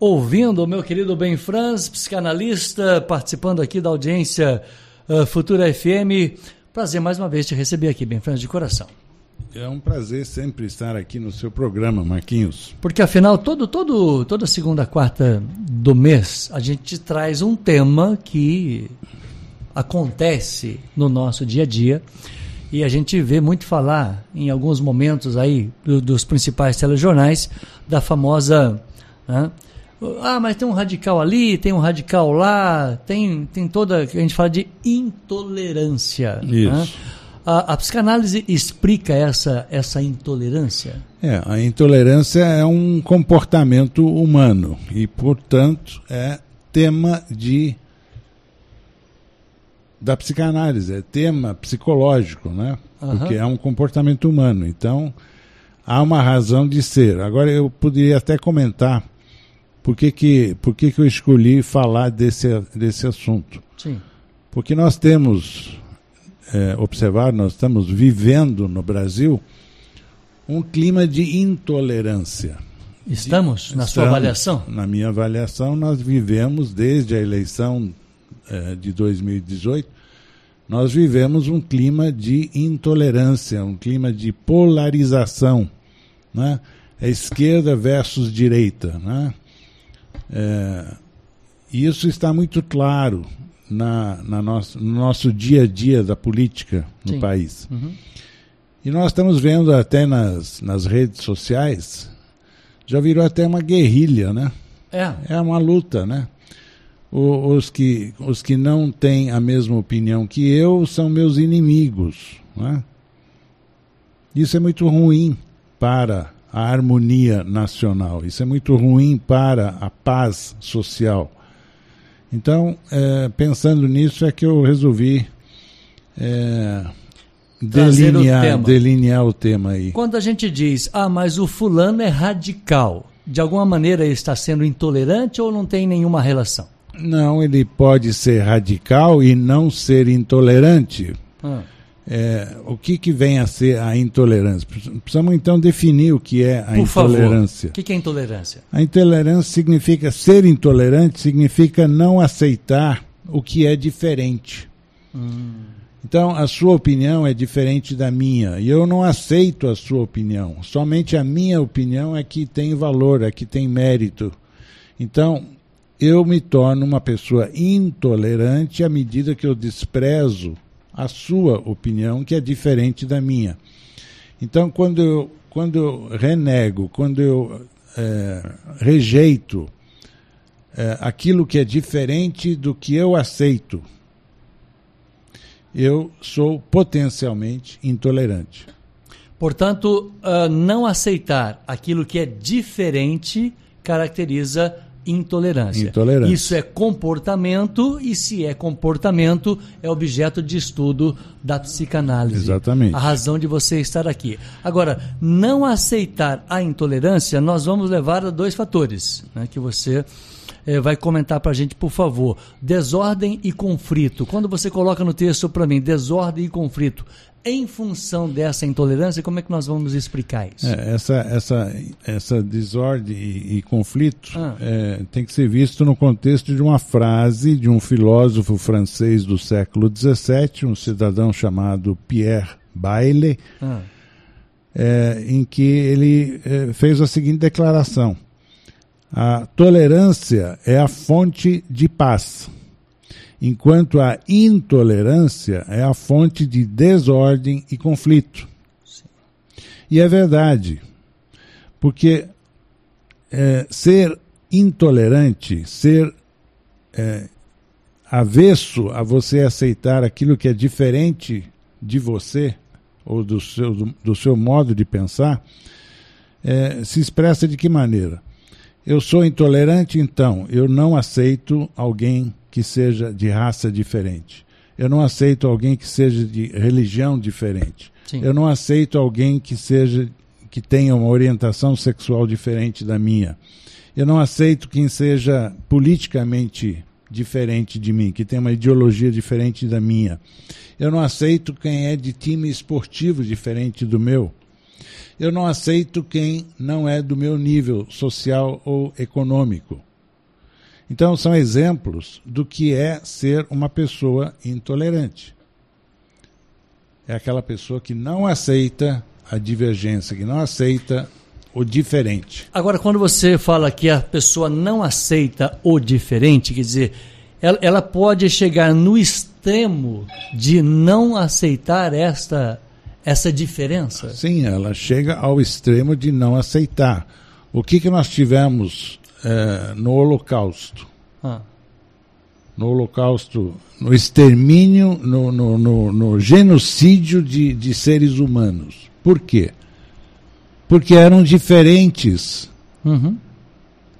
ouvindo o meu querido Ben Franz, psicanalista, participando aqui da audiência uh, Futura FM. Prazer mais uma vez te receber aqui, Ben Franz, de coração. É um prazer sempre estar aqui no seu programa, Marquinhos. Porque afinal, todo, todo, toda segunda, quarta do mês, a gente traz um tema que acontece no nosso dia a dia e a gente vê muito falar em alguns momentos aí do, dos principais telejornais da famosa né, ah, mas tem um radical ali, tem um radical lá, tem, tem toda. A gente fala de intolerância. Né? Isso. Né? A, a, psicanálise explica essa, essa intolerância? É, a intolerância é um comportamento humano e, portanto, é tema de da psicanálise, é tema psicológico, né? Uhum. Porque é um comportamento humano. Então, há uma razão de ser. Agora, eu poderia até comentar por que, que, por que, que eu escolhi falar desse, desse assunto? Sim. Porque nós temos é, observado, nós estamos vivendo no Brasil um clima de intolerância. Estamos, na estamos, sua avaliação? Na minha avaliação, nós vivemos desde a eleição é, de 2018, nós vivemos um clima de intolerância, um clima de polarização. Né? É esquerda versus direita. Né? É, isso está muito claro na, na nosso, no nosso dia a dia da política no Sim. país. Uhum. E nós estamos vendo até nas, nas redes sociais, já virou até uma guerrilha, né? É. É uma luta, né? O, os, que, os que não têm a mesma opinião que eu são meus inimigos, né? Isso é muito ruim para a harmonia nacional. Isso é muito ruim para a paz social. Então, é, pensando nisso, é que eu resolvi é, delinear, o delinear o tema aí. Quando a gente diz, ah, mas o fulano é radical, de alguma maneira ele está sendo intolerante ou não tem nenhuma relação? Não, ele pode ser radical e não ser intolerante. Ah. É, o que, que vem a ser a intolerância? Precisamos então definir o que é a Por intolerância. Favor. O que é intolerância? A intolerância significa ser intolerante, significa não aceitar o que é diferente. Hum. Então, a sua opinião é diferente da minha e eu não aceito a sua opinião. Somente a minha opinião é que tem valor, é que tem mérito. Então, eu me torno uma pessoa intolerante à medida que eu desprezo a sua opinião, que é diferente da minha. Então, quando eu, quando eu renego, quando eu é, rejeito é, aquilo que é diferente do que eu aceito, eu sou potencialmente intolerante. Portanto, uh, não aceitar aquilo que é diferente caracteriza intolerância. intolerância. Isso é comportamento e se é comportamento é objeto de estudo da psicanálise. Exatamente. A razão de você estar aqui. Agora, não aceitar a intolerância, nós vamos levar a dois fatores né, que você é, vai comentar para a gente, por favor. Desordem e conflito. Quando você coloca no texto para mim, desordem e conflito, em função dessa intolerância, como é que nós vamos explicar isso? É, essa, essa, essa desordem e, e conflito ah. é, tem que ser visto no contexto de uma frase de um filósofo francês do século XVII, um cidadão chamado Pierre Bayle, ah. é, em que ele é, fez a seguinte declaração: A tolerância é a fonte de paz enquanto a intolerância é a fonte de desordem e conflito. Sim. E é verdade, porque é, ser intolerante, ser é, avesso a você aceitar aquilo que é diferente de você, ou do seu, do, do seu modo de pensar, é, se expressa de que maneira? Eu sou intolerante, então eu não aceito alguém que seja de raça diferente. Eu não aceito alguém que seja de religião diferente. Sim. Eu não aceito alguém que seja que tenha uma orientação sexual diferente da minha. Eu não aceito quem seja politicamente diferente de mim, que tenha uma ideologia diferente da minha. Eu não aceito quem é de time esportivo diferente do meu. Eu não aceito quem não é do meu nível social ou econômico. Então, são exemplos do que é ser uma pessoa intolerante. É aquela pessoa que não aceita a divergência, que não aceita o diferente. Agora, quando você fala que a pessoa não aceita o diferente, quer dizer, ela, ela pode chegar no extremo de não aceitar esta, essa diferença? Sim, ela chega ao extremo de não aceitar. O que, que nós tivemos é, no Holocausto? Ah. No Holocausto, no extermínio, no, no, no, no genocídio de, de seres humanos. Por quê? Porque eram diferentes uhum.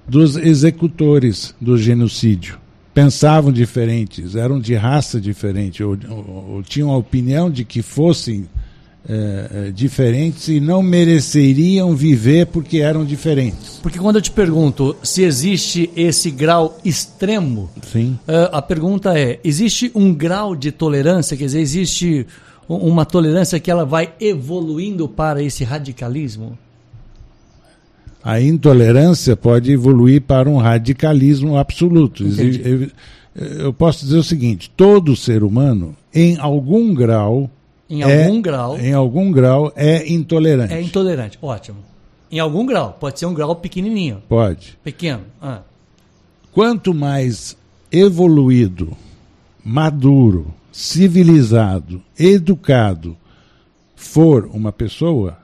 dos executores do genocídio. Pensavam diferentes, eram de raça diferente, ou, ou, ou tinham a opinião de que fossem é, é, diferentes e não mereceriam viver porque eram diferentes. Porque quando eu te pergunto se existe esse grau extremo, Sim. Uh, a pergunta é: existe um grau de tolerância? Quer dizer, existe uma tolerância que ela vai evoluindo para esse radicalismo? A intolerância pode evoluir para um radicalismo absoluto. Eu posso dizer o seguinte: todo ser humano, em algum grau, em é, algum grau, em algum grau é intolerante. É intolerante, ótimo. Em algum grau, pode ser um grau pequenininho. Pode. Pequeno. Ah. Quanto mais evoluído, maduro, civilizado, educado for uma pessoa,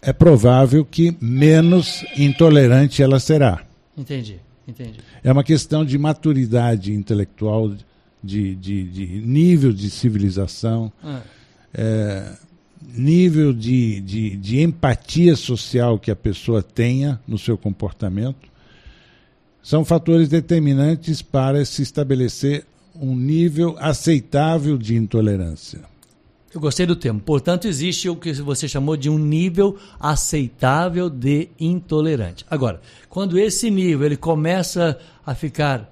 é provável que menos intolerante ela será. Entendi, entendi. É uma questão de maturidade intelectual, de, de, de nível de civilização, ah. É, nível de, de, de empatia social que a pessoa tenha no seu comportamento. São fatores determinantes para se estabelecer um nível aceitável de intolerância. Eu gostei do termo. Portanto, existe o que você chamou de um nível aceitável de intolerante. Agora, quando esse nível ele começa a ficar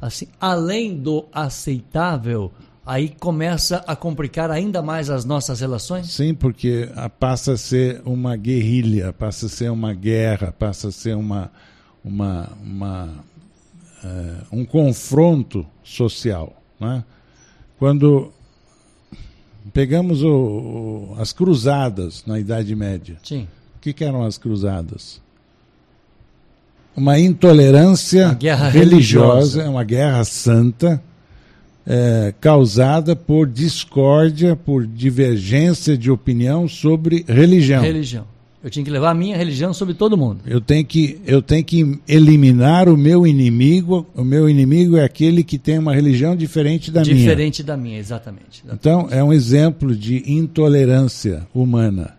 assim além do aceitável, aí começa a complicar ainda mais as nossas relações? Sim, porque passa a ser uma guerrilha, passa a ser uma guerra, passa a ser uma uma, uma é, um confronto social. Né? Quando pegamos o, o, as cruzadas na Idade Média, Sim. o que, que eram as cruzadas? Uma intolerância uma religiosa, religiosa, uma guerra santa, é, causada por discórdia, por divergência de opinião sobre religião. Religião. Eu tinha que levar a minha religião sobre todo mundo. Eu tenho que, eu tenho que eliminar o meu inimigo. O meu inimigo é aquele que tem uma religião diferente da diferente minha. Diferente da minha, exatamente, exatamente, Então, é um exemplo de intolerância humana.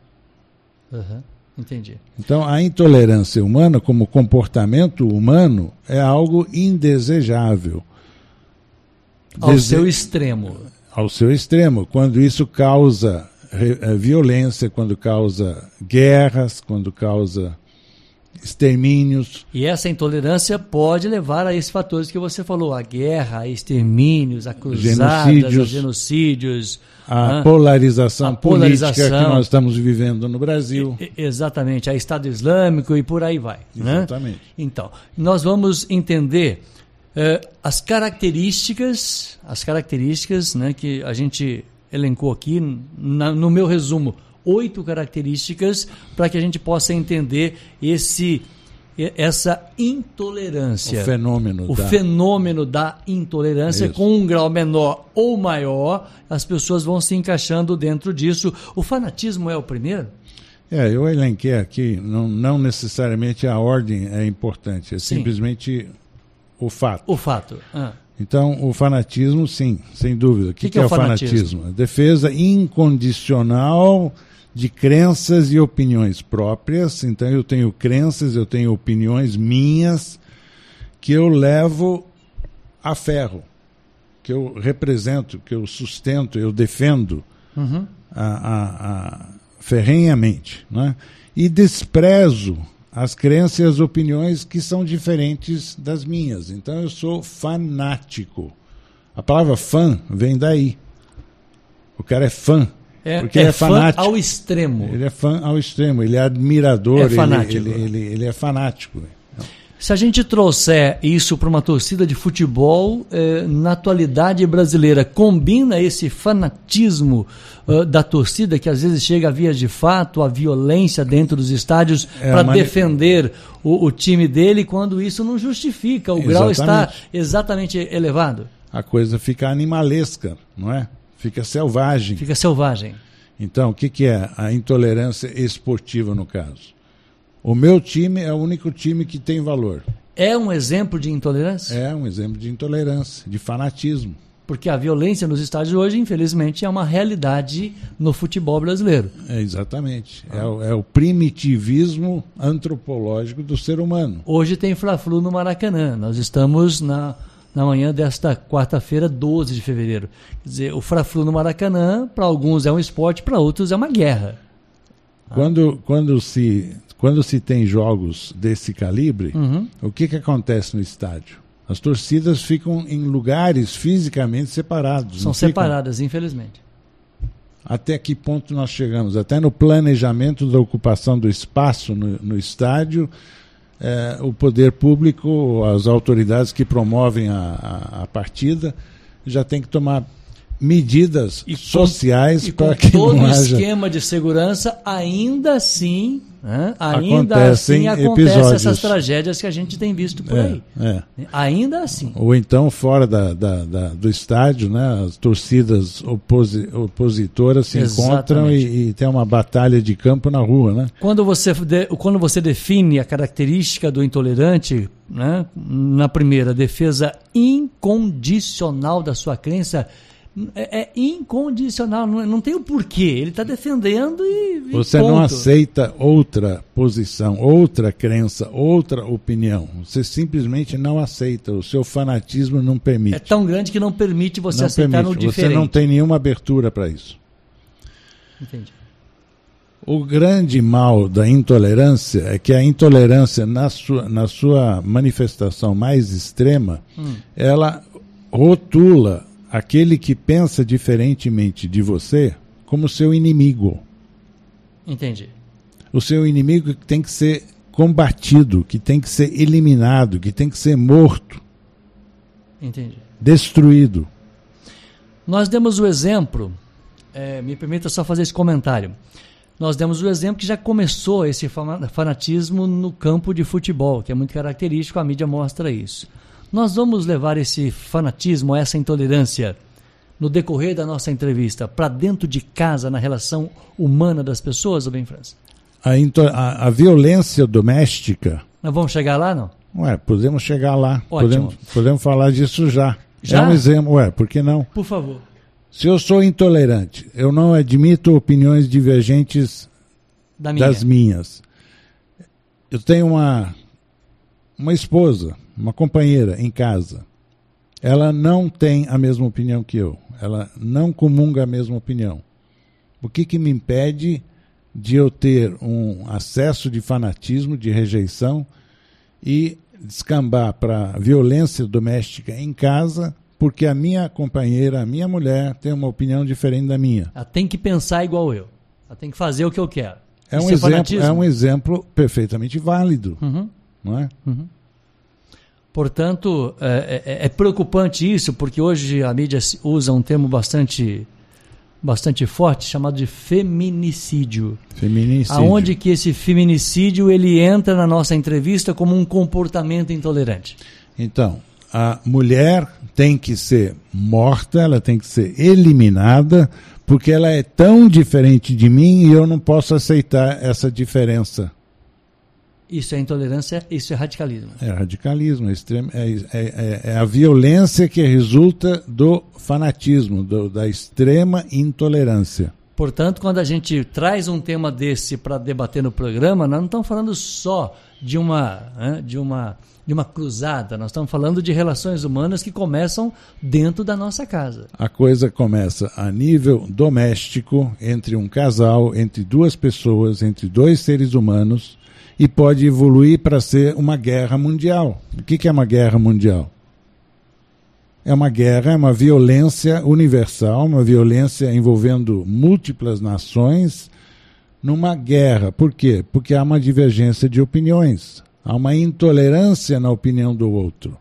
Uhum, entendi. Então, a intolerância humana, como comportamento humano, é algo indesejável. Ao Dese... seu extremo. Ao seu extremo. Quando isso causa é, violência, quando causa guerras, quando causa extermínios. E essa intolerância pode levar a esses fatores que você falou, a guerra, a extermínios, a cruzadas, genocídios, a genocídios, a, polarização, a polarização política que nós estamos vivendo no Brasil. exatamente, a Estado Islâmico e por aí vai. Né? Exatamente. Né? Então, nós vamos entender eh, as características, as características né, que a gente elencou aqui, na, no meu resumo, oito características para que a gente possa entender esse essa intolerância. O fenômeno. O da... fenômeno da intolerância, Isso. com um grau menor ou maior, as pessoas vão se encaixando dentro disso. O fanatismo é o primeiro? É, eu elenquei aqui, não, não necessariamente a ordem é importante, é Sim. simplesmente o fato. O fato. Ah. Então, o fanatismo, sim, sem dúvida. O que, que, que, é, é o fanatismo? fanatismo? A defesa incondicional de crenças e opiniões próprias. Então, eu tenho crenças, eu tenho opiniões minhas que eu levo a ferro, que eu represento, que eu sustento, eu defendo uhum. a, a, a ferrenhamente. Né? E desprezo as crenças e as opiniões que são diferentes das minhas. Então eu sou fanático. A palavra fã vem daí. O cara é fã. É, porque é, ele é fanático. ao extremo. Ele é fã ao extremo, ele é admirador, é fanático. Ele, ele, ele, ele é fanático. Se a gente trouxer isso para uma torcida de futebol, eh, na atualidade brasileira, combina esse fanatismo uh, da torcida, que às vezes chega a via de fato, a violência dentro dos estádios é, para mani... defender o, o, time dele, quando isso não justifica, o exatamente. grau está exatamente elevado. A coisa fica animalesca, não é? Fica selvagem. Fica selvagem. Então, o que, que é a intolerância esportiva no caso? O meu time é o único time que tem valor. É um exemplo de intolerância? É um exemplo de intolerância, de fanatismo. Porque a violência nos estádios hoje, infelizmente, é uma realidade no futebol brasileiro. É, exatamente. Ah. É, o, é, o, primitivismo antropológico do ser humano. Hoje tem Fla-Flu no Maracanã. Nós estamos na, na manhã desta quarta-feira, 12 de fevereiro. Quer dizer, o Fla-Flu no Maracanã, para alguns é um esporte, para outros é uma guerra. Quando, quando se quando se tem jogos desse calibre, uhum. o que, que acontece no estádio? As torcidas ficam em lugares fisicamente separados. São separadas, infelizmente. Até que ponto nós chegamos? Até no planejamento da ocupação do espaço no, no estádio, é, o poder público, as autoridades que promovem a, a, a partida, já tem que tomar medidas e sociais para que todo não haja... esquema de segurança ainda assim né? ainda Acontecem assim acontecem essas tragédias que a gente tem visto por é, aí é. ainda assim ou então fora da, da, da, do estádio né as torcidas oposi opositoras se Exatamente. encontram e, e, tem uma batalha de campo na rua né quando você de, quando você define a característica do intolerante né na primeira defesa incondicional da sua crença é, é incondicional, não, não, tem o porquê. Ele está defendendo e. e Você ponto. não aceita outra posição, outra crença, outra opinião. Você simplesmente não aceita. O seu fanatismo não permite. É tão grande que não permite você não aceitar permite. no diferente. Você não tem nenhuma abertura para isso. Entendi. O grande mal da intolerância é que a intolerância, na sua, na sua manifestação mais extrema, hum. ela rotula aquele que pensa diferentemente de você como seu inimigo. Entendi. O seu inimigo que tem que ser combatido, que tem que ser eliminado, que tem que ser morto. Entendi. Destruído. Nós demos o exemplo, é, me permita só fazer esse comentário. Nós demos o exemplo que já começou esse fanatismo no campo de futebol, que é muito característico, a mídia mostra isso. Nós vamos levar esse fanatismo, essa intolerância, no decorrer da nossa entrevista, para dentro de casa, na relação humana das pessoas, ou bem, França? A, a, a, violência doméstica. Nós vamos chegar lá, não? Ué, podemos chegar lá. Ótimo. Podemos, podemos falar disso já. Já? É um exemplo, ué, por que não? Por favor. Se eu sou intolerante, eu não admito opiniões divergentes da minha. das minhas. Eu tenho uma, uma esposa uma companheira em casa, ela não tem a mesma opinião que eu, ela não comunga a mesma opinião. O que, que me impede de eu ter um acesso de fanatismo, de rejeição e descambar para violência doméstica em casa, porque a minha companheira, a minha mulher, tem uma opinião diferente da minha. Ela tem que pensar igual eu. Ela tem que fazer o que eu quero. É, um, é exemplo, é um exemplo perfeitamente válido. Uhum. Não é? Uhum. Portanto, é, é, é, preocupante isso, porque hoje a mídia usa um termo bastante, bastante forte chamado de feminicídio. Feminicídio. Aonde que esse feminicídio ele entra na nossa entrevista como um comportamento intolerante. Então, a mulher tem que ser morta, ela tem que ser eliminada, porque ela é tão diferente de mim e eu não posso aceitar essa diferença. Isso é intolerância, isso é radicalismo. É radicalismo, é, extremo, é, é, é, é a violência que resulta do fanatismo, do, da extrema intolerância. Portanto, quando a gente traz um tema desse para debater no programa, nós não estamos falando só de uma, né, de uma, de uma cruzada, nós estamos falando de relações humanas que começam dentro da nossa casa. A coisa começa a nível doméstico, entre um casal, entre duas pessoas, entre dois seres humanos e pode evoluir para ser uma guerra mundial. O que, que é uma guerra mundial? É uma guerra, é uma violência universal, uma violência envolvendo múltiplas nações numa guerra. Por quê? Porque há uma divergência de opiniões. Há uma intolerância na opinião do outro.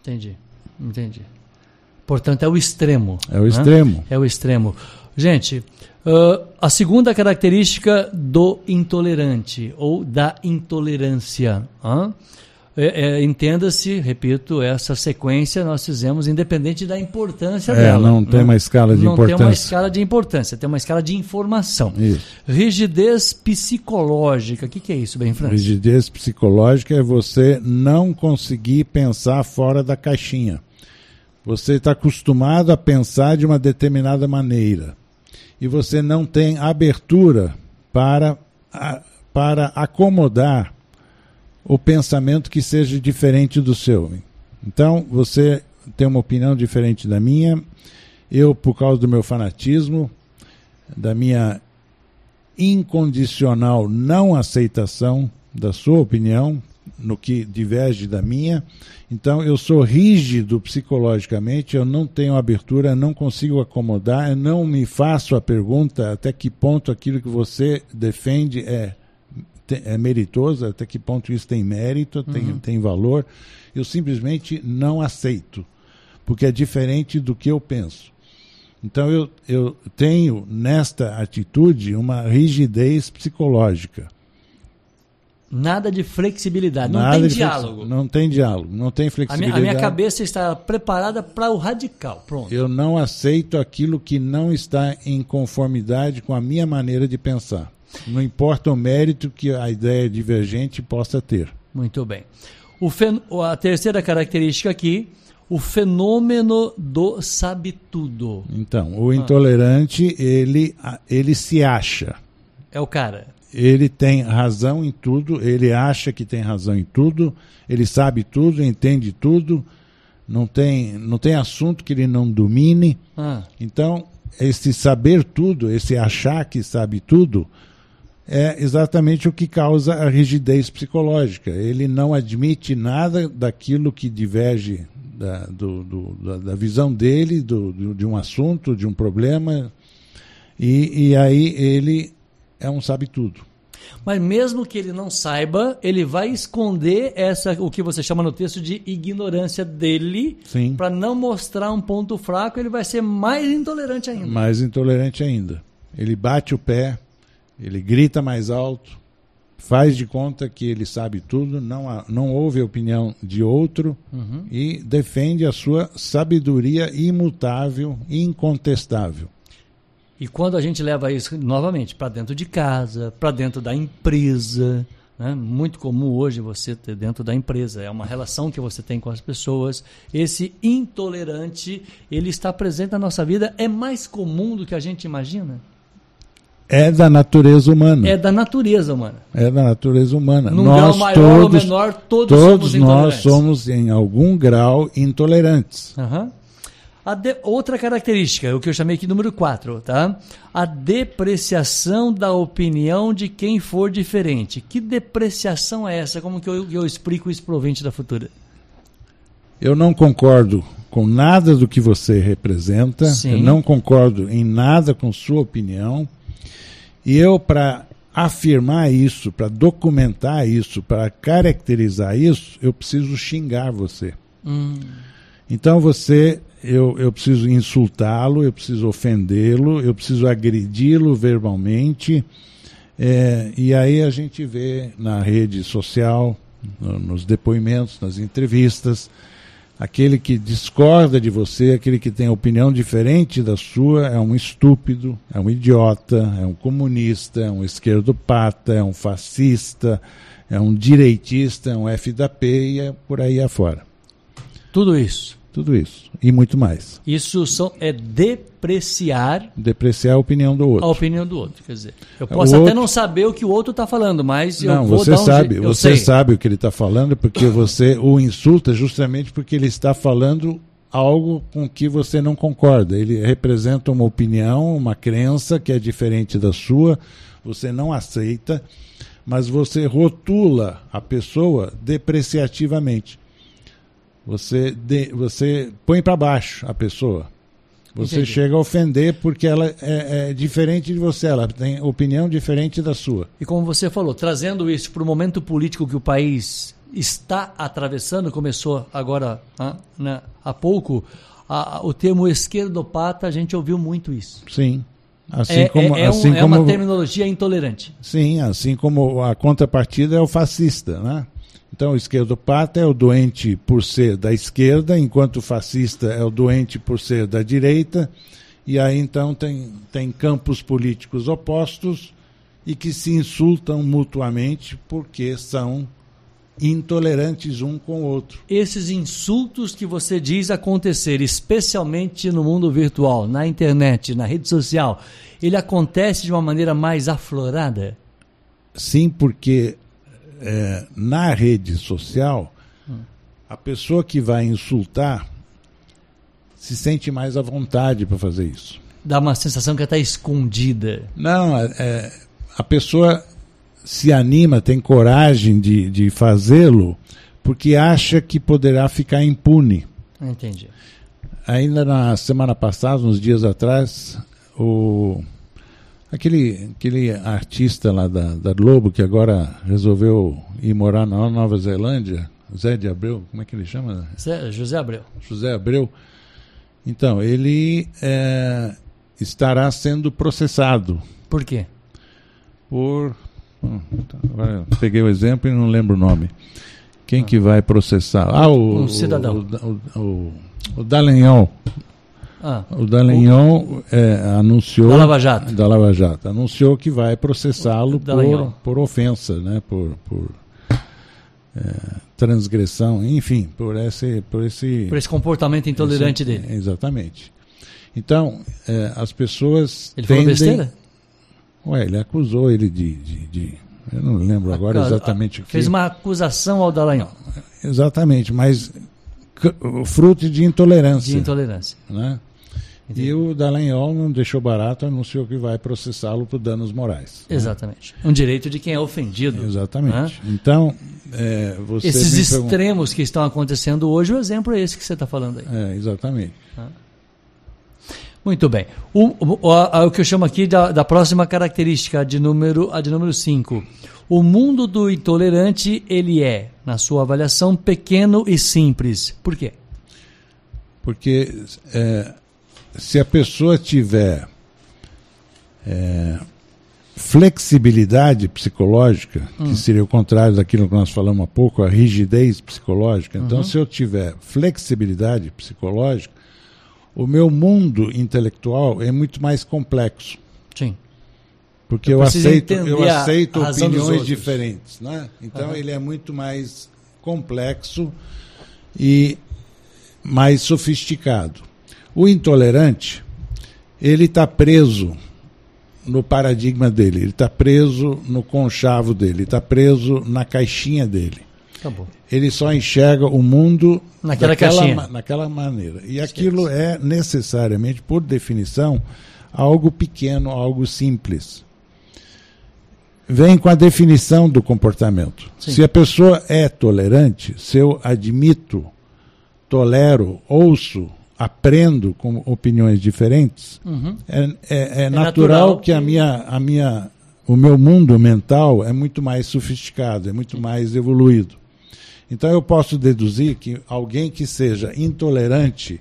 Entendi, entendi. Portanto, é o extremo. É o né? extremo. É o extremo. Gente, uh, a segunda característica do intolerante ou da intolerância. É, é, Entenda-se, repito, essa sequência nós fizemos independente da importância é, dela. Não tem né? uma escala de não importância. Não tem uma escala de importância, tem uma escala de informação. Isso. Rigidez psicológica. O que, que é isso, bem, Francisco? Rigidez psicológica é você não conseguir pensar fora da caixinha. Você está acostumado a pensar de uma determinada maneira. E você não tem abertura para, para acomodar o pensamento que seja diferente do seu. Então, você tem uma opinião diferente da minha. Eu, por causa do meu fanatismo, da minha incondicional não aceitação da sua opinião, no que diverge da minha. Então, eu sou rígido psicologicamente, eu não tenho abertura, não consigo acomodar, eu não me faço a pergunta até que ponto aquilo que você defende é é meritoso, até que ponto isso tem mérito, tem, uhum. tem valor. Eu simplesmente não aceito, porque é diferente do que eu penso. Então eu, eu tenho nesta atitude uma rigidez psicológica. Nada de flexibilidade, Nada não tem diálogo. Não tem diálogo, não tem flexibilidade. A minha, a minha cabeça está preparada para o radical, pronto. Eu não aceito aquilo que não está em conformidade com a minha maneira de pensar. Não importa o mérito que a ideia divergente possa ter. Muito bem. O fen... A terceira característica aqui, o fenômeno do sabe tudo. Então, o intolerante, ah. ele, ele se acha. É o cara. Ele tem razão em tudo, ele acha que tem razão em tudo, ele sabe tudo, entende tudo, não tem, não tem assunto que ele não domine. Ah. Então, esse saber tudo, esse achar que sabe tudo, é exatamente o que causa a rigidez psicológica. Ele não admite nada daquilo que diverge da, do, do, da visão dele, do, de um assunto, de um problema, e, e aí ele é um sabe-tudo. Mas mesmo que ele não saiba, ele vai esconder essa o que você chama no texto de ignorância dele, para não mostrar um ponto fraco, ele vai ser mais intolerante ainda. Mais intolerante ainda. Ele bate o pé, ele grita mais alto, faz de conta que ele sabe tudo, não, não ouve a opinião de outro uhum. e defende a sua sabedoria imutável e incontestável. E quando a gente leva isso novamente para dentro de casa, para dentro da empresa, né? muito comum hoje você ter dentro da empresa, é uma relação que você tem com as pessoas. Esse intolerante, ele está presente na nossa vida, é mais comum do que a gente imagina. É da natureza humana. É da natureza humana. É da natureza humana. Num nós grau maior todos, ou menor, todos, todos somos nós somos, em algum grau, intolerantes. Uhum. De, outra característica, o que eu chamei aqui número 4, tá? A depreciação da opinião de quem for diferente. Que depreciação é essa? Como que eu, eu explico isso o da futura? Eu não concordo com nada do que você representa, Sim. eu não concordo em nada com sua opinião. E eu, para afirmar isso, para documentar isso, para caracterizar isso, eu preciso xingar você. Hum. Então você, eu, eu preciso insultá-lo, eu preciso ofendê-lo, eu preciso agredi-lo verbalmente. É, e aí a gente vê na rede social, no, nos depoimentos, nas entrevistas, Aquele que discorda de você, aquele que tem opinião diferente da sua, é um estúpido, é um idiota, é um comunista, é um esquerdopata, é um fascista, é um direitista, é um F da P e é por aí afora. Tudo isso. Tudo isso. E muito mais. Isso são, é depreciar. Depreciar a opinião do outro. A opinião do outro. Quer dizer, eu posso o até outro... não saber o que o outro está falando, mas não, eu vou você dar um sabe, jeito. Você sei. sabe o que ele está falando, porque você o insulta justamente porque ele está falando algo com que você não concorda. Ele representa uma opinião, uma crença que é diferente da sua, você não aceita, mas você rotula a pessoa depreciativamente. Você, de, você põe para baixo a pessoa. Você Entendi. chega a ofender porque ela é, é, diferente de você, ela tem opinião diferente da sua. E como você falou, trazendo isso para o momento político que o país está atravessando, começou agora né, há pouco, a, o termo esquerdopata, a gente ouviu muito isso. Sim. Assim é, como, é, é, assim um, é como, uma terminologia intolerante. Sim, assim como a contrapartida é o fascista, né? Então, o esquerdopata é o doente por ser da esquerda, enquanto o fascista é o doente por ser da direita. E aí, então, tem, tem campos políticos opostos e que se insultam mutuamente porque são intolerantes um com o outro. Esses insultos que você diz acontecer, especialmente no mundo virtual, na internet, na rede social, ele acontece de uma maneira mais aflorada? Sim, porque é, na rede social, a pessoa que vai insultar se sente mais à vontade para fazer isso. Dá uma sensação que está escondida. Não, é, é, a pessoa se anima, tem coragem de, de fazê-lo, porque acha que poderá ficar impune. Entendi. Ainda na semana passada, uns dias atrás, o Aquele, aquele artista lá da, da Globo que agora resolveu ir morar na Nova Zelândia, Zé de Abreu, como é que ele chama? Zé, José Abreu. José Abreu. Então, ele é, estará sendo processado. Por quê? Por. Hum, agora peguei o exemplo e não lembro o nome. Quem ah. que vai processar? Ah, o. Um cidadão. O, o, o, o. Ah, o Dallagnol é, anunciou da Lava Jato. da Lava Jato anunciou que vai processá-lo por, por ofensa, né, por, por é, transgressão, enfim, por esse por esse por esse comportamento intolerante esse, dele. Exatamente. Então é, as pessoas ele tendem, falou besteira? Ué, ele acusou ele de, de, de eu não lembro agora exatamente o que fez uma acusação ao Dallagnol. Exatamente, mas fruto de intolerância. De intolerância. Né? Entendi. E o Dallagnol não deixou barato, anunciou que vai processá-lo por danos morais. Né? Exatamente. Né? Um direito de quem é ofendido. Exatamente. Né? Então, é, Esses extremos que estão acontecendo hoje, o exemplo é esse que você está falando aí. É, exatamente. Muito bem. O, o, a, o, que eu chamo aqui da, da próxima característica, a de número 5. A de número cinco. O mundo do intolerante, ele é, na sua avaliação, pequeno e simples. Por quê? Porque é, se a pessoa tiver é, flexibilidade psicológica, hum. que seria o contrário daquilo que nós falamos há pouco, a rigidez psicológica. Então, uhum. se eu tiver flexibilidade psicológica, o meu mundo intelectual é muito mais complexo. Sim. Porque eu, eu aceito, eu aceito opiniões diferentes. Né? Então, uhum. ele é muito mais complexo e mais sofisticado. O intolerante, ele está preso no paradigma dele, ele está preso no conchavo dele, está preso na caixinha dele. Acabou. Ele só enxerga o mundo naquela, daquela, naquela maneira. E aquilo é necessariamente, por definição, algo pequeno, algo simples. Vem com a definição do comportamento. Sim. Se a pessoa é tolerante, se eu admito, tolero, ouço, aprendo com opiniões diferentes, uhum. é, é, é, é, natural, natural que, que a minha, a minha, o meu mundo mental é muito mais sofisticado, é muito mais evoluído. Então eu posso deduzir que alguém que seja intolerante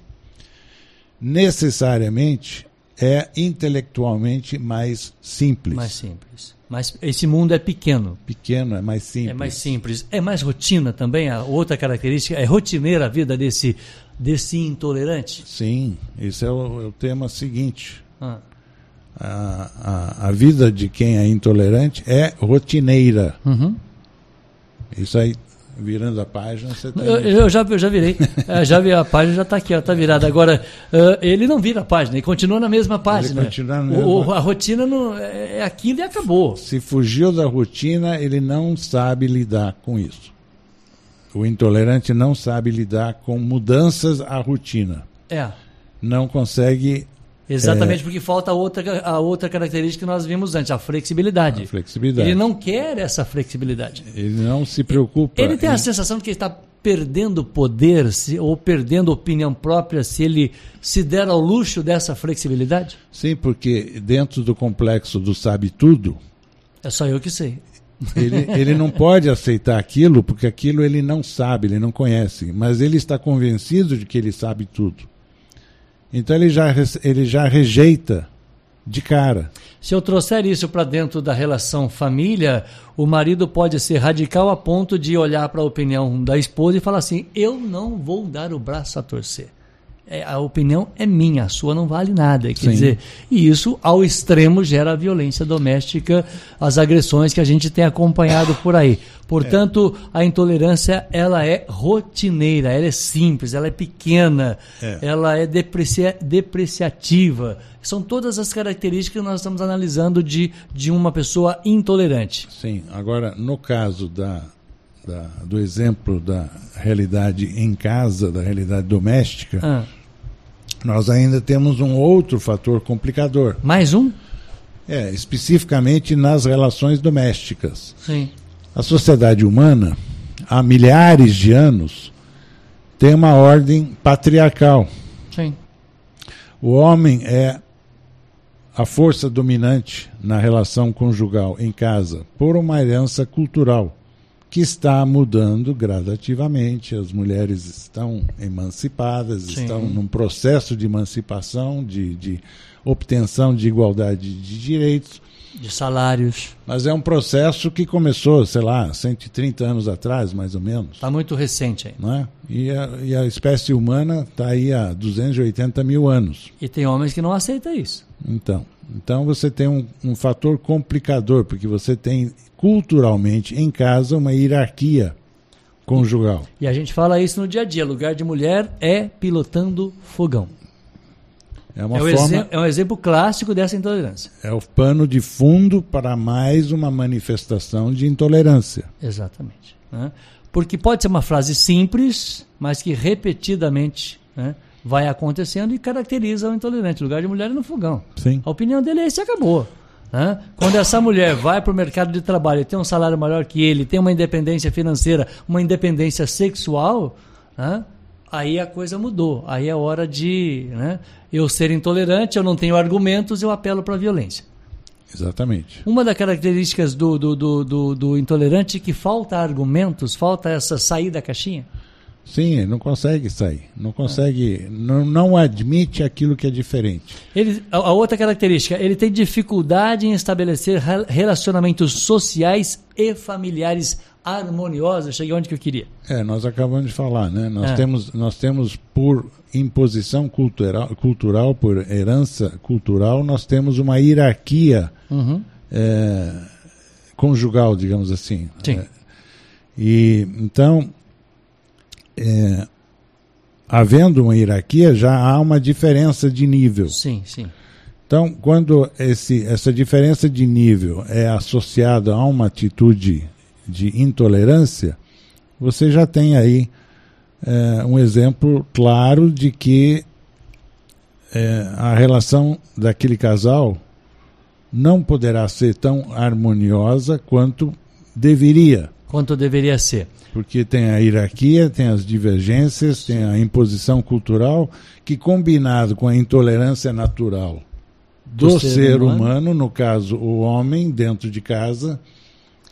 necessariamente é intelectualmente mais simples. Mais simples. Mas esse mundo é pequeno. Pequeno, é mais simples. É mais simples. É mais rotina também. A outra característica é rotineira a vida desse desse intolerante? Sim, esse é o, é o tema seguinte. Ah. A, a, a, vida de quem é intolerante é rotineira. Uhum. Isso aí, virando a página, você tá eu, eu, já, eu já virei. é, já vi a página, já está aqui, está virada. Agora, uh, ele não vira a página, ele continua na mesma página. Ele continua na mesma... O, a rotina não, é, é aquilo e acabou. Se fugiu da rotina, ele não sabe lidar com isso. O intolerante não sabe lidar com mudanças à rotina. É. Não consegue. Exatamente é, porque falta a outra, a outra característica que nós vimos antes, a flexibilidade. A flexibilidade. Ele não quer essa flexibilidade. Ele não se preocupa. Ele tem em... a sensação de que ele está perdendo poder se, ou perdendo opinião própria se ele se der ao luxo dessa flexibilidade? Sim, porque dentro do complexo do sabe tudo. É só eu que sei. Ele, ele não pode aceitar aquilo porque aquilo ele não sabe, ele não conhece, mas ele está convencido de que ele sabe tudo. Então ele já, ele já rejeita de cara. Se eu trouxer isso para dentro da relação família, o marido pode ser radical a ponto de olhar para a opinião da esposa e falar assim: eu não vou dar o braço a torcer a opinião é minha, a sua não vale nada. Quer Sim. dizer, e isso ao extremo gera a violência doméstica, as agressões que a gente tem acompanhado por aí. Portanto, é. a intolerância ela é rotineira, ela é simples, ela é pequena, é. ela é deprecia, depreciativa. São todas as características que nós estamos analisando de, de uma pessoa intolerante. Sim, agora no caso da, da do exemplo da realidade em casa, da realidade doméstica, ah nós ainda temos um outro fator complicador. Mais um? É, especificamente nas relações domésticas. Sim. A sociedade humana, há milhares de anos, tem uma ordem patriarcal. Sim. O homem é a força dominante na relação conjugal em casa por uma herança cultural que está mudando gradativamente. As mulheres estão emancipadas, Sim. estão num processo de emancipação, de, de obtenção de igualdade de direitos. De salários. Mas é um processo que começou, sei lá, 130 anos atrás, mais ou menos. Está muito recente aí. Não é? e, a, e a espécie humana está aí há 280 mil anos. E tem homens que não aceitam isso. Então, então você tem um, um fator complicador, porque você tem culturalmente em casa uma hierarquia conjugal. E a gente fala isso no dia a dia. Lugar de mulher é pilotando fogão. É, uma é, forma, é um exemplo clássico dessa intolerância. É o pano de fundo para mais uma manifestação de intolerância. Exatamente. Né? Porque pode ser uma frase simples, mas que repetidamente né, vai acontecendo e caracteriza o intolerante. Lugar de mulher é no fogão. Sim. A opinião dele é esse acabou. Quando essa mulher vai para o mercado de trabalho, tem um salário maior que ele, tem uma independência financeira, uma independência sexual, aí a coisa mudou. Aí é hora de né? eu ser intolerante, eu não tenho argumentos, eu apelo para a violência. Exatamente. Uma das características do, do, do, do, do intolerante é que falta argumentos, falta essa saída da caixinha. Sim, não consegue sair. Não consegue. Não, não admite aquilo que é diferente. Ele, a, a, outra característica, ele tem dificuldade em estabelecer relacionamentos sociais e familiares harmoniosos. Cheguei onde que eu queria. É, nós acabamos de falar, né? Nós, é. temos, nós temos por imposição cultural, cultural, por herança cultural, nós temos uma hierarquia uhum. é, conjugal, digamos assim. Sim. É, e então é, havendo uma hierarquia, já há uma diferença de nível. Sim, sim. Então, quando esse, essa diferença de nível é associada a uma atitude de intolerância, você já tem aí é, um exemplo claro de que é, a relação daquele casal não poderá ser tão harmoniosa quanto deveria. Quanto deveria ser. Porque tem a hierarquia, tem as divergências, tem a imposição cultural, que combinado com a intolerância natural do, do ser, ser humano. humano, no caso o homem dentro de casa,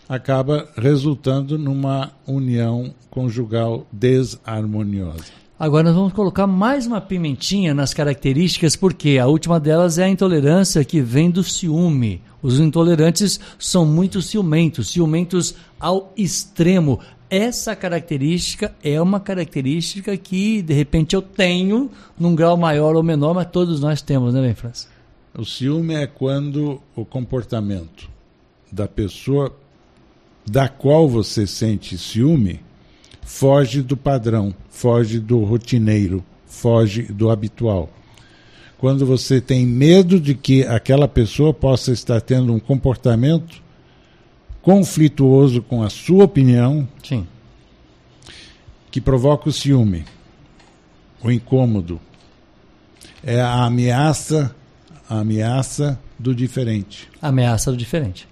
acaba resultando numa união conjugal desarmoniosa. Agora nós vamos colocar mais uma pimentinha nas características, porque a última delas é a intolerância que vem do ciúme. Os intolerantes são muito ciumentos, ciumentos ao extremo. Essa característica é uma característica que, de repente, eu tenho num grau maior ou menor, mas todos nós temos, né, França? O ciúme é quando o comportamento da pessoa da qual você sente ciúme foge do padrão, foge do rotineiro, foge do habitual. Quando você tem medo de que aquela pessoa possa estar tendo um comportamento conflituoso com a sua opinião, Sim. que provoca o ciúme, o incômodo. É a ameaça, a ameaça do diferente. A ameaça do diferente.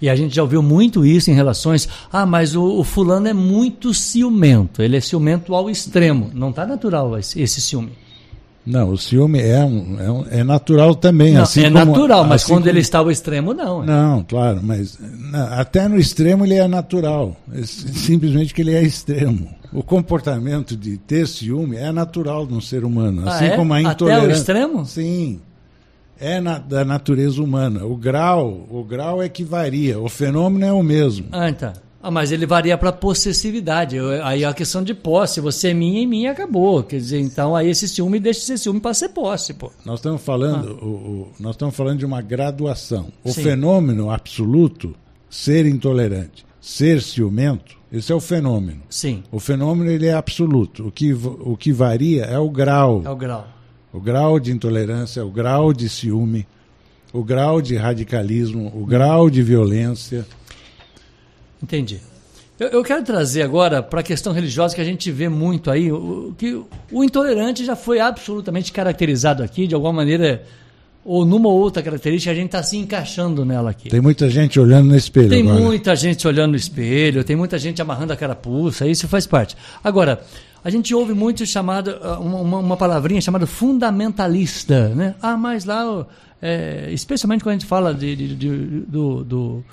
E a gente já ouviu muito isso em relações. Ah, mas o, o fulano é muito ciumento. Ele é ciumento ao extremo. Não está natural esse, esse ciúme. Não, o ciúme é, um, é, um, é natural também. Não, assim é como, natural, mas assim quando como... ele está ao extremo, não. É. Não, claro, mas não, até no extremo ele é natural. É simplesmente que ele é extremo. O comportamento de ter ciúme é natural de um ser humano. Assim ah, é? como a intolerância. Até o extremo? Sim. É na, da natureza humana. O grau, o grau é que varia. O fenômeno é o mesmo. Ah, então. Ah, mas ele varia para possessividade. Aí é a questão de posse. Você é minha e minha acabou. Quer dizer, então aí esse ciúme deixa de ser ciúme para ser posse, pô. Nós estamos falando, ah. o, o, nós estamos falando de uma graduação. O Sim. fenômeno absoluto, ser intolerante, ser ciumento, esse é o fenômeno. Sim. O fenômeno ele é absoluto. O que, o que varia é o grau. É o grau. O grau de intolerância, o grau de ciúme, o grau de radicalismo, o grau de violência. Entendi. Eu, eu quero trazer agora para a questão religiosa que a gente vê muito aí, o, que o intolerante já foi absolutamente caracterizado aqui, de alguma maneira, ou numa ou outra característica, a gente está se encaixando nela aqui. Tem muita gente olhando no espelho. Tem agora. muita gente olhando no espelho, tem muita gente amarrando a carapuça, isso faz parte. Agora, a gente ouve muito chamada, uma, uma palavrinha chamada fundamentalista, né? Ah, mas lá, é, especialmente quando a gente fala de, de, de do, do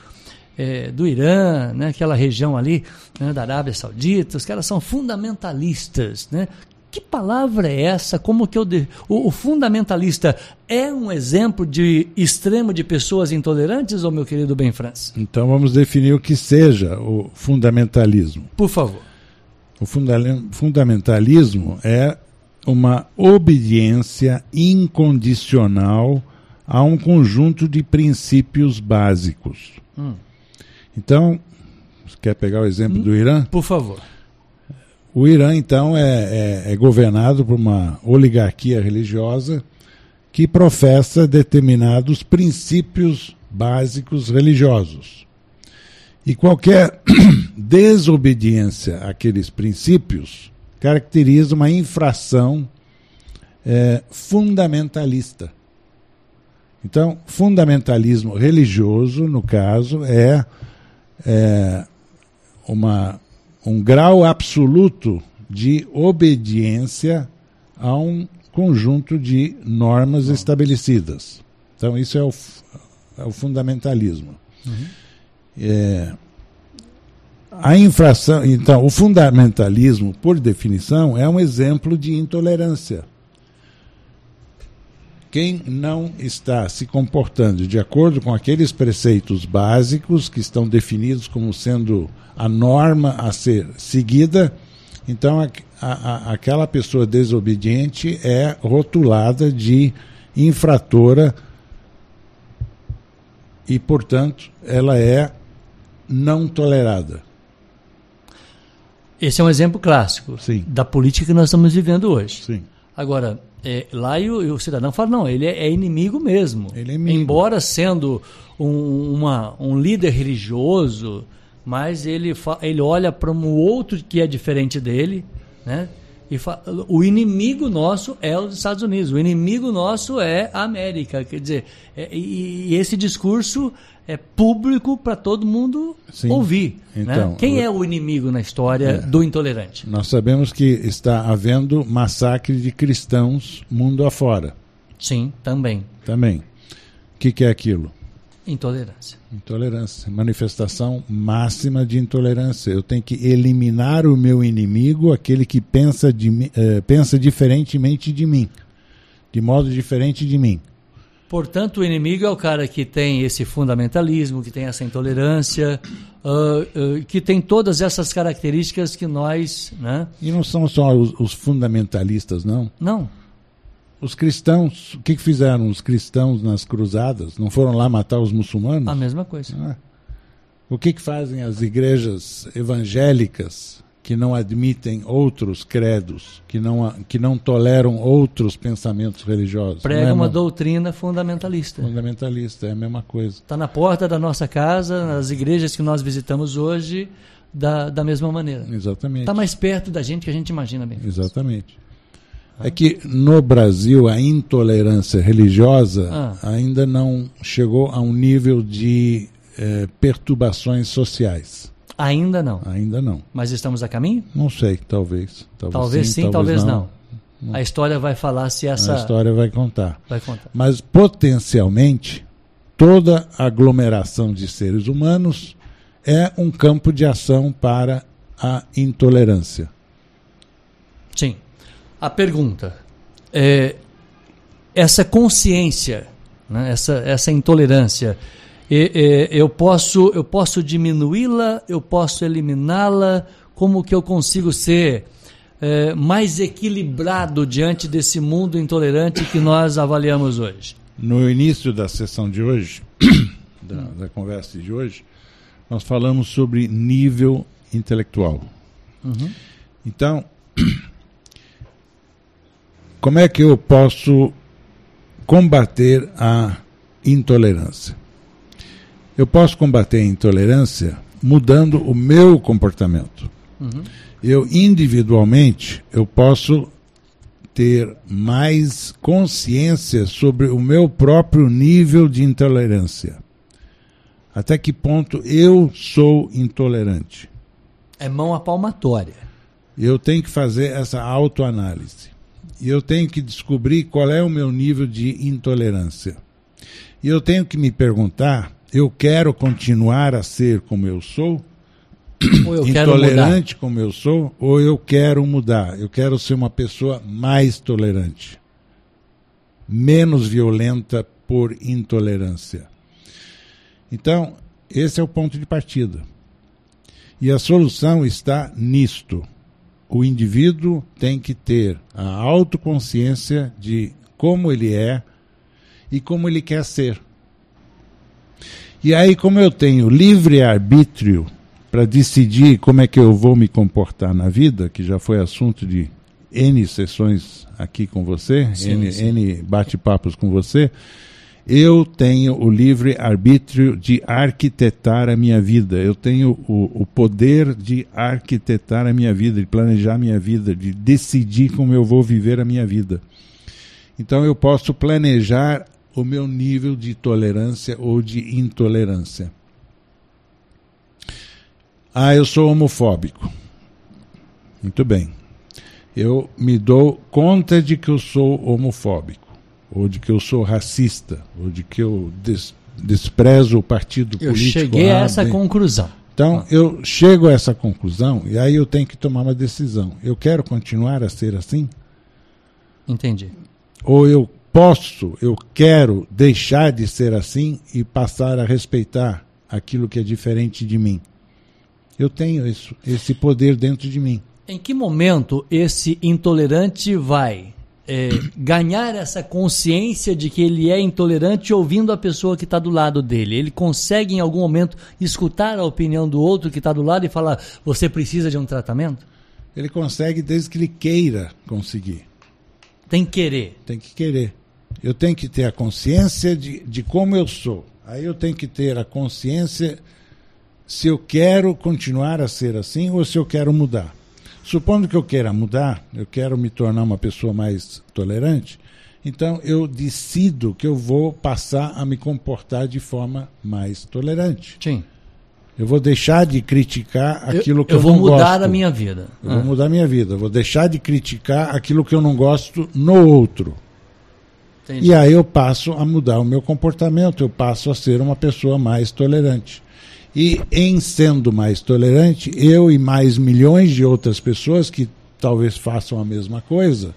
é, do Irã, né, aquela região ali né, da Arábia Saudita, os caras são fundamentalistas, né? Que palavra é essa? Como que eu de... o, o, fundamentalista é um exemplo de extremo de pessoas intolerantes, ou meu querido Ben France? Então vamos definir o que seja o fundamentalismo. Por favor. O funda fundamentalismo é uma obediência incondicional a um conjunto de princípios básicos. Hum. Então, você quer pegar o exemplo hum, do Irã? Por favor. O Irã, então, é, é, é governado por uma oligarquia religiosa que professa determinados princípios básicos religiosos. E qualquer desobediência àqueles princípios caracteriza uma infração é, fundamentalista. Então, fundamentalismo religioso, no caso, é é, uma, um grau absoluto de obediência a um conjunto de normas estabelecidas. Então, isso é o, é o fundamentalismo. Uhum. É, a infração, então, o fundamentalismo, por definição, é um exemplo de intolerância. Quem não está se comportando de acordo com aqueles preceitos básicos que estão definidos como sendo a norma a ser seguida, então a, a, aquela pessoa desobediente é rotulada de infratora e, portanto, ela é não tolerada. Esse é um exemplo clássico Sim. da política que nós estamos vivendo hoje. Sim. Agora, é, lá e o, e o, cidadão fala, não, ele é, é inimigo mesmo. Ele é inimigo. Embora sendo um, uma, um líder religioso, mas ele, ele olha para um outro que é diferente dele, né? E o inimigo nosso é os Estados Unidos, o inimigo nosso é a América. Quer dizer, é, e, e, esse discurso é público para todo mundo Sim. ouvir. Né? Então, né? Quem é o inimigo na história é, do intolerante? Nós sabemos que está havendo massacre de cristãos mundo afora. Sim, também. Também. O que, que é aquilo? Intolerância. Intolerância. Manifestação máxima de intolerância. Eu tenho que eliminar o meu inimigo, aquele que pensa, de, eh, pensa diferentemente de mim. De modo diferente de mim. Portanto, o inimigo é o cara que tem esse fundamentalismo, que tem essa intolerância, uh, uh, que tem todas essas características que nós. Né? E não são só os, os fundamentalistas, não? Não. Os cristãos, o que, que, fizeram os cristãos nas cruzadas? Não foram lá matar os muçulmanos? A mesma coisa. Ah. O que, que fazem as igrejas evangélicas que não admitem outros credos, que não, que não toleram outros pensamentos religiosos? Prega é uma, doutrina fundamentalista. Fundamentalista, é a mesma coisa. Está na porta da nossa casa, nas igrejas que nós visitamos hoje, da, da mesma maneira. Exatamente. Está mais perto da gente que a gente imagina bem. Exatamente. É que no Brasil a intolerância religiosa ah. ainda não chegou a um nível de é, perturbações sociais. Ainda não. Ainda não. Mas estamos a caminho? Não sei, talvez. Talvez, talvez sim, sim, talvez, talvez não. não. A história vai falar se essa. A história vai contar. Vai contar. Mas potencialmente, toda aglomeração de seres humanos é um campo de ação para a intolerância. Sim. A pergunta é essa consciência, né, essa, essa intolerância, eu posso eu posso diminuí-la, eu posso eliminá-la, como que eu consigo ser é, mais equilibrado diante desse mundo intolerante que nós avaliamos hoje? No início da sessão de hoje, da, da conversa de hoje, nós falamos sobre nível intelectual. Uhum. Então, como é que eu posso combater a intolerância? Eu posso combater a intolerância mudando o meu comportamento. Uhum. Eu individualmente eu posso ter mais consciência sobre o meu próprio nível de intolerância. Até que ponto eu sou intolerante? É mão à palmatória. Eu tenho que fazer essa autoanálise. E eu tenho que descobrir qual é o meu nível de intolerância. E eu tenho que me perguntar: eu quero continuar a ser como eu sou? Eu intolerante como eu sou? Ou eu quero mudar? Eu quero ser uma pessoa mais tolerante, menos violenta por intolerância. Então, esse é o ponto de partida. E a solução está nisto. O indivíduo tem que ter a autoconsciência de como ele é e como ele quer ser. E aí, como eu tenho livre arbítrio para decidir como é que eu vou me comportar na vida, que já foi assunto de N sessões aqui com você, sim, N, N bate-papos com você, eu tenho o livre arbítrio de arquitetar a minha vida. Eu tenho o, o, poder de arquitetar a minha vida, de planejar a minha vida, de decidir como eu vou viver a minha vida. Então eu posso planejar o meu nível de tolerância ou de intolerância. Ah, eu sou homofóbico. Muito bem. Eu me dou conta de que eu sou homofóbico ou de que eu sou racista, ou de que eu des, desprezo o partido eu político. Eu cheguei a essa conclusão. Então, eu chego a essa conclusão e aí eu tenho que tomar uma decisão. Eu quero continuar a ser assim? Entendi. Ou eu posso, eu quero deixar de ser assim e passar a respeitar aquilo que é diferente de mim. Eu tenho isso, esse poder dentro de mim. Em que momento esse intolerante vai é, ganhar essa consciência de que ele é intolerante ouvindo a pessoa que está do lado dele. Ele consegue, em algum momento, escutar a opinião do outro que está do lado e falar: você precisa de um tratamento? Ele consegue desde que ele queira conseguir. Tem que querer. Tem que querer. Eu tenho que ter a consciência de, de como eu sou. Aí eu tenho que ter a consciência se eu quero continuar a ser assim ou se eu quero mudar. Supondo que eu queira mudar, eu quero me tornar uma pessoa mais tolerante, então eu decido que eu vou passar a me comportar de forma mais tolerante. Sim. Eu vou deixar de criticar aquilo eu, que eu, eu não gosto. Eu vou mudar a minha vida. Eu ah. vou mudar a minha vida. Eu vou deixar de criticar aquilo que eu não gosto no outro. Entendi. E aí eu passo a mudar o meu comportamento, eu passo a ser uma pessoa mais tolerante. E em sendo mais tolerante, eu e mais milhões de outras pessoas que talvez façam a mesma coisa,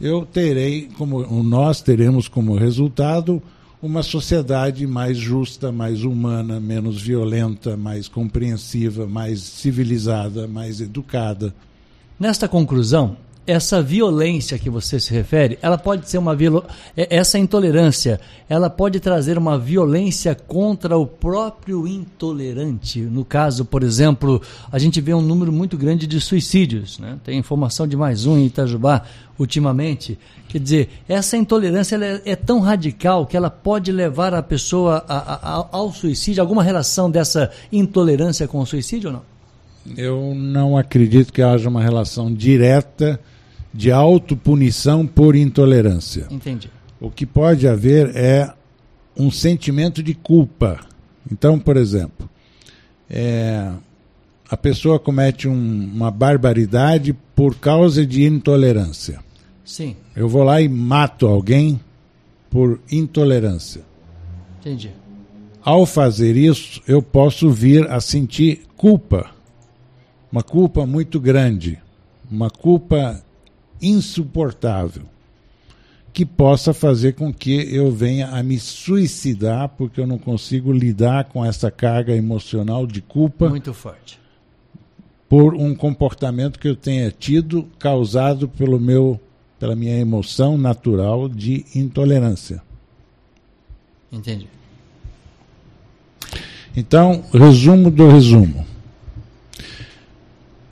eu terei como nós teremos como resultado uma sociedade mais justa, mais humana, menos violenta, mais compreensiva, mais civilizada, mais educada. Nesta conclusão, essa violência que você se refere, ela pode ser uma viol... É, essa intolerância, ela pode trazer uma violência contra o próprio intolerante. No caso, por exemplo, a gente vê um número muito grande de suicídios, né? Tem informação de mais um em Itajubá ultimamente. Quer dizer, essa intolerância é, é, tão radical que ela pode levar a pessoa a, a, ao suicídio. Alguma relação dessa intolerância com o suicídio ou não? Eu não acredito que haja uma relação direta de autopunição por intolerância. Entendi. O que pode haver é um sentimento de culpa Então, por exemplo, é, a pessoa comete um, uma barbaridade por causa de intolerância. Sim. Eu vou lá e mato alguém por intolerância. Entendi. Ao fazer isso, eu posso vir a sentir culpa. Uma culpa muito grande. Uma culpa insuportável. Que possa fazer com que eu venha a me suicidar porque eu não consigo lidar com essa carga emocional de culpa. Muito forte. Por um comportamento que eu tenha tido causado pelo meu pela minha emoção natural de intolerância. Entendi. Então, resumo do resumo.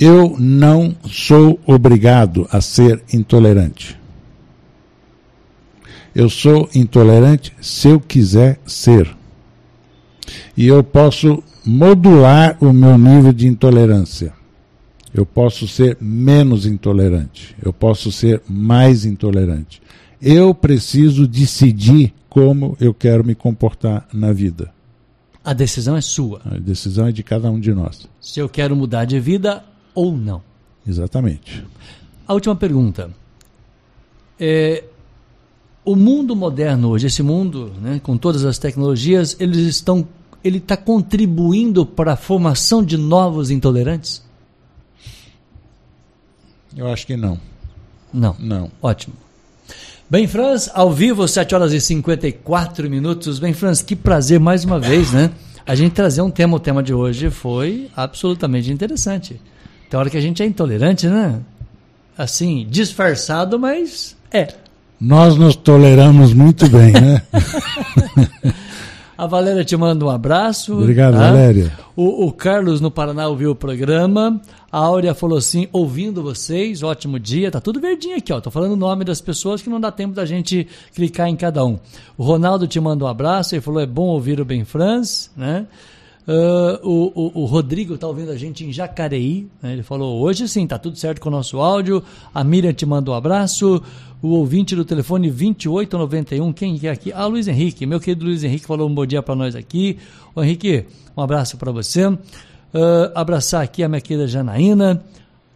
Eu não sou obrigado a ser intolerante. Eu sou intolerante se eu quiser ser. E eu posso modular o meu nível de intolerância. Eu posso ser menos intolerante. Eu posso ser mais intolerante. Eu preciso decidir como eu quero me comportar na vida. A decisão é sua. A decisão é de cada um de nós. Se eu quero mudar de vida ou não. Exatamente. A última pergunta. É, o mundo moderno hoje, esse mundo, né, com todas as tecnologias, eles estão, ele está contribuindo para a formação de novos intolerantes? Eu acho que não. Não. Não. Ótimo. Bem, Franz, ao vivo, 7 horas e 54 minutos. Bem, Franz, que prazer mais uma vez, né? A gente trazer um tema, o tema de hoje foi absolutamente interessante. Tem hora que a gente é intolerante, né? Assim, disfarçado, mas é. Nós nos toleramos muito bem, né? A Valéria te manda um abraço. Obrigado, tá? Valéria. O, o, Carlos no Paraná ouviu o programa. A Áurea falou assim: ouvindo vocês, ótimo dia. Tá tudo verdinho aqui, ó. Tô falando o nome das pessoas que não dá tempo da gente clicar em cada um. O Ronaldo te manda um abraço. Ele falou: é bom ouvir o Ben Franz, né? Uh, o, o, o, Rodrigo está ouvindo a gente em Jacareí. Né? Ele falou: hoje sim, tá tudo certo com o nosso áudio. A Miriam te manda um abraço. O ouvinte do telefone 2891, quem é aqui? Ah, Luiz Henrique. Meu querido Luiz Henrique falou um bom dia para nós aqui. Ô Henrique, um abraço para você. Uh, abraçar aqui a minha querida Janaína,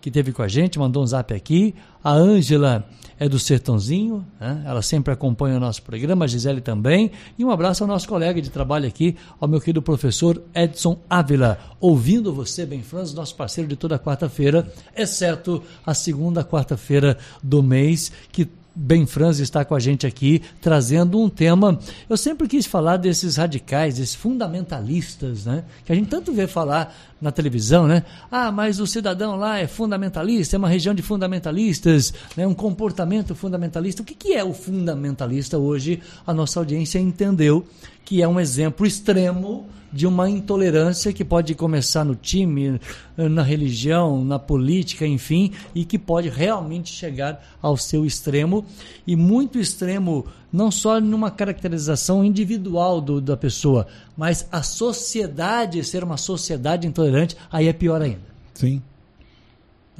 que esteve com a gente, mandou um zap aqui. A Ângela é do Sertãozinho, né? ela sempre acompanha o nosso programa, a Gisele também. E um abraço ao nosso colega de trabalho aqui, ao meu querido professor Edson Ávila, ouvindo você, bem Franz, nosso parceiro de toda quarta-feira, exceto a segunda quarta-feira do mês, que Ben Franz está com a gente aqui, trazendo um tema. Eu sempre quis falar desses radicais, desses fundamentalistas, né? Que a gente tanto vê falar na televisão, né? Ah, mas o cidadão lá é fundamentalista, é uma região de fundamentalistas, né? um comportamento fundamentalista. O que, que é o fundamentalista hoje? A nossa audiência entendeu que é um exemplo extremo de uma intolerância que pode começar no time, na religião, na política, enfim, e que pode realmente chegar ao seu extremo e muito extremo não só numa caracterização individual do, da pessoa, mas a sociedade ser uma sociedade intolerante, aí é pior ainda. Sim.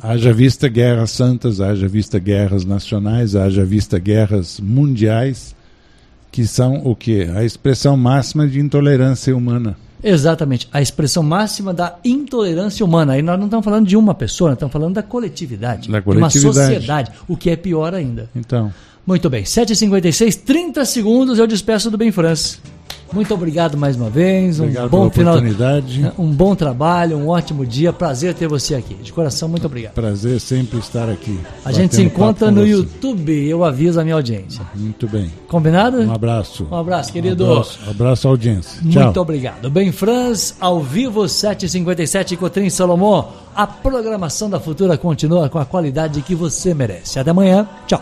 Haja vista guerras santas, haja vista guerras nacionais, haja vista guerras mundiais, que são o que? A expressão máxima de intolerância humana. Exatamente, a expressão máxima da intolerância humana. Aí nós não estamos falando de uma pessoa, nós estamos falando da coletividade, da coletividade. de uma sociedade, o que é pior ainda. Então. Muito bem, 7h56, 30 segundos, eu despeço do Bem France. Muito obrigado mais uma vez. Obrigado um bom final, um bom trabalho, um ótimo dia. Prazer ter você aqui. De coração, muito obrigado. Prazer sempre estar aqui. A gente se encontra no você. YouTube. Eu aviso a minha audiência. Muito bem. Combinado? Um abraço. Um abraço, querido. Um abraço, um abraço à audiência. Muito obrigado. Bem, Franz, ao vivo, 7h57, Cotrim Salomão. A programação da Futura continua com a qualidade que você merece. Até amanhã. Tchau.